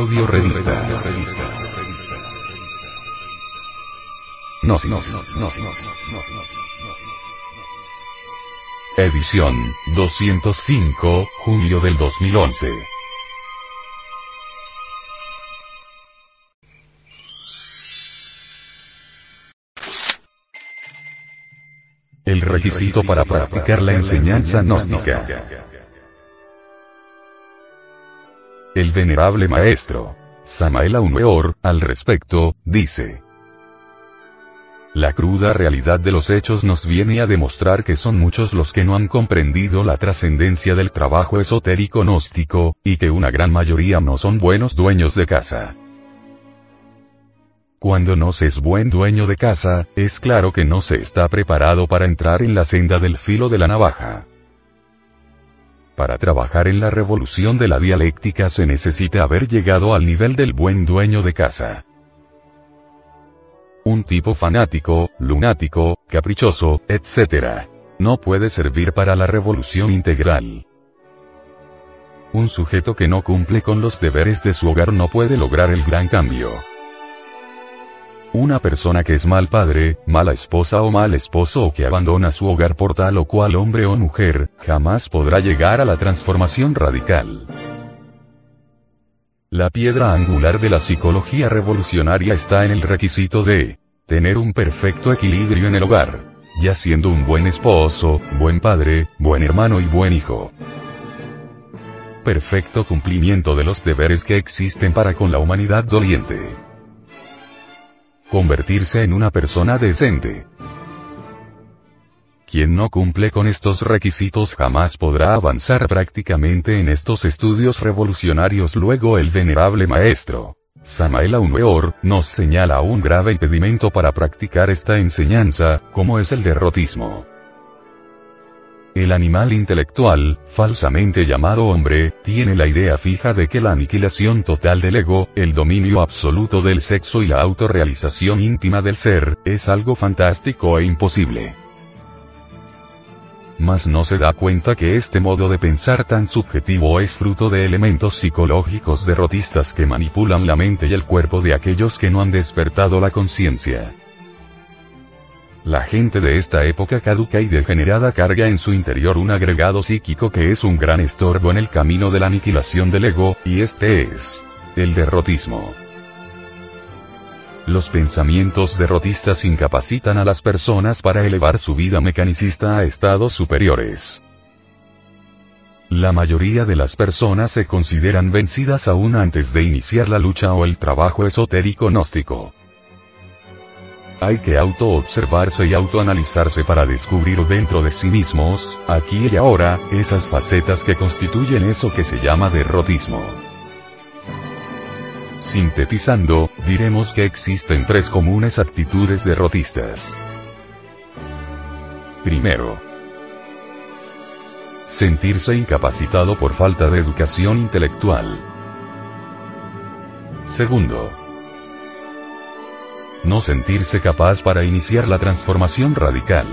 Audio revista. Gnosis. Edición 205, julio del 2011. El requisito para practicar la enseñanza gnóstica. El venerable maestro, Samael Weor, al respecto, dice. La cruda realidad de los hechos nos viene a demostrar que son muchos los que no han comprendido la trascendencia del trabajo esotérico gnóstico, y que una gran mayoría no son buenos dueños de casa. Cuando no se es buen dueño de casa, es claro que no se está preparado para entrar en la senda del filo de la navaja. Para trabajar en la revolución de la dialéctica se necesita haber llegado al nivel del buen dueño de casa. Un tipo fanático, lunático, caprichoso, etc. No puede servir para la revolución integral. Un sujeto que no cumple con los deberes de su hogar no puede lograr el gran cambio. Una persona que es mal padre, mala esposa o mal esposo o que abandona su hogar por tal o cual hombre o mujer, jamás podrá llegar a la transformación radical. La piedra angular de la psicología revolucionaria está en el requisito de tener un perfecto equilibrio en el hogar, ya siendo un buen esposo, buen padre, buen hermano y buen hijo. Perfecto cumplimiento de los deberes que existen para con la humanidad doliente convertirse en una persona decente. Quien no cumple con estos requisitos jamás podrá avanzar prácticamente en estos estudios revolucionarios. Luego el venerable maestro, Samael Weor, nos señala un grave impedimento para practicar esta enseñanza, como es el derrotismo. El animal intelectual, falsamente llamado hombre, tiene la idea fija de que la aniquilación total del ego, el dominio absoluto del sexo y la autorrealización íntima del ser, es algo fantástico e imposible. Mas no se da cuenta que este modo de pensar tan subjetivo es fruto de elementos psicológicos derrotistas que manipulan la mente y el cuerpo de aquellos que no han despertado la conciencia. La gente de esta época caduca y degenerada carga en su interior un agregado psíquico que es un gran estorbo en el camino de la aniquilación del ego, y este es el derrotismo. Los pensamientos derrotistas incapacitan a las personas para elevar su vida mecanicista a estados superiores. La mayoría de las personas se consideran vencidas aún antes de iniciar la lucha o el trabajo esotérico gnóstico. Hay que auto-observarse y autoanalizarse para descubrir dentro de sí mismos, aquí y ahora, esas facetas que constituyen eso que se llama derrotismo. Sintetizando, diremos que existen tres comunes actitudes derrotistas. Primero, sentirse incapacitado por falta de educación intelectual. Segundo, no sentirse capaz para iniciar la transformación radical.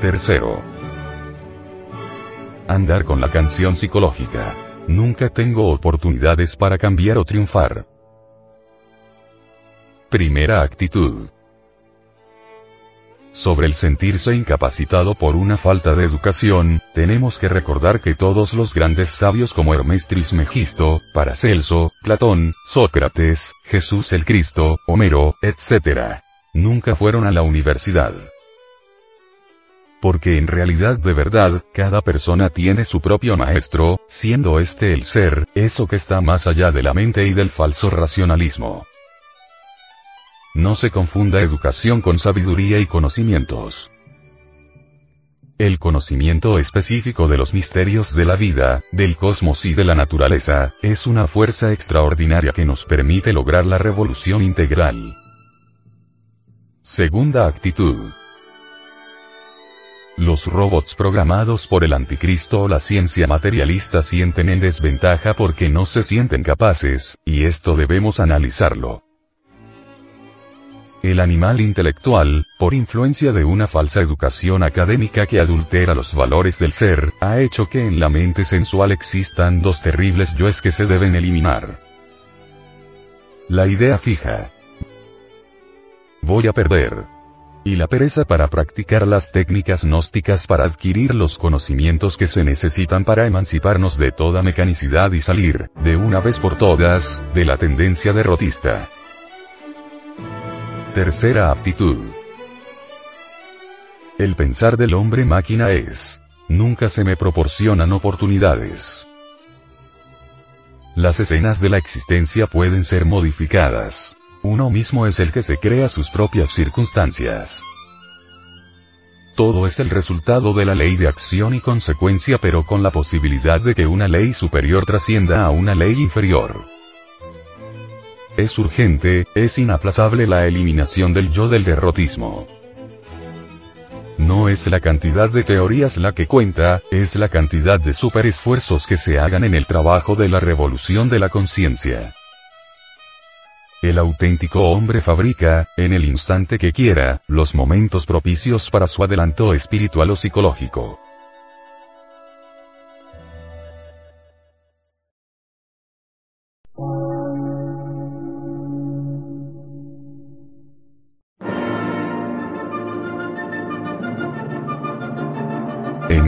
Tercero. Andar con la canción psicológica. Nunca tengo oportunidades para cambiar o triunfar. Primera actitud. Sobre el sentirse incapacitado por una falta de educación, tenemos que recordar que todos los grandes sabios como Hermes Trismegisto, Paracelso, Platón, Sócrates, Jesús el Cristo, Homero, etc. Nunca fueron a la universidad. Porque en realidad de verdad, cada persona tiene su propio maestro, siendo este el ser, eso que está más allá de la mente y del falso racionalismo. No se confunda educación con sabiduría y conocimientos. El conocimiento específico de los misterios de la vida, del cosmos y de la naturaleza, es una fuerza extraordinaria que nos permite lograr la revolución integral. Segunda actitud. Los robots programados por el anticristo o la ciencia materialista sienten en desventaja porque no se sienten capaces, y esto debemos analizarlo. El animal intelectual, por influencia de una falsa educación académica que adultera los valores del ser, ha hecho que en la mente sensual existan dos terribles yoes que se deben eliminar. La idea fija. Voy a perder. Y la pereza para practicar las técnicas gnósticas para adquirir los conocimientos que se necesitan para emanciparnos de toda mecanicidad y salir, de una vez por todas, de la tendencia derrotista. Tercera aptitud. El pensar del hombre máquina es. Nunca se me proporcionan oportunidades. Las escenas de la existencia pueden ser modificadas. Uno mismo es el que se crea sus propias circunstancias. Todo es el resultado de la ley de acción y consecuencia pero con la posibilidad de que una ley superior trascienda a una ley inferior. Es urgente, es inaplazable la eliminación del yo del derrotismo. No es la cantidad de teorías la que cuenta, es la cantidad de superesfuerzos que se hagan en el trabajo de la revolución de la conciencia. El auténtico hombre fabrica, en el instante que quiera, los momentos propicios para su adelanto espiritual o psicológico.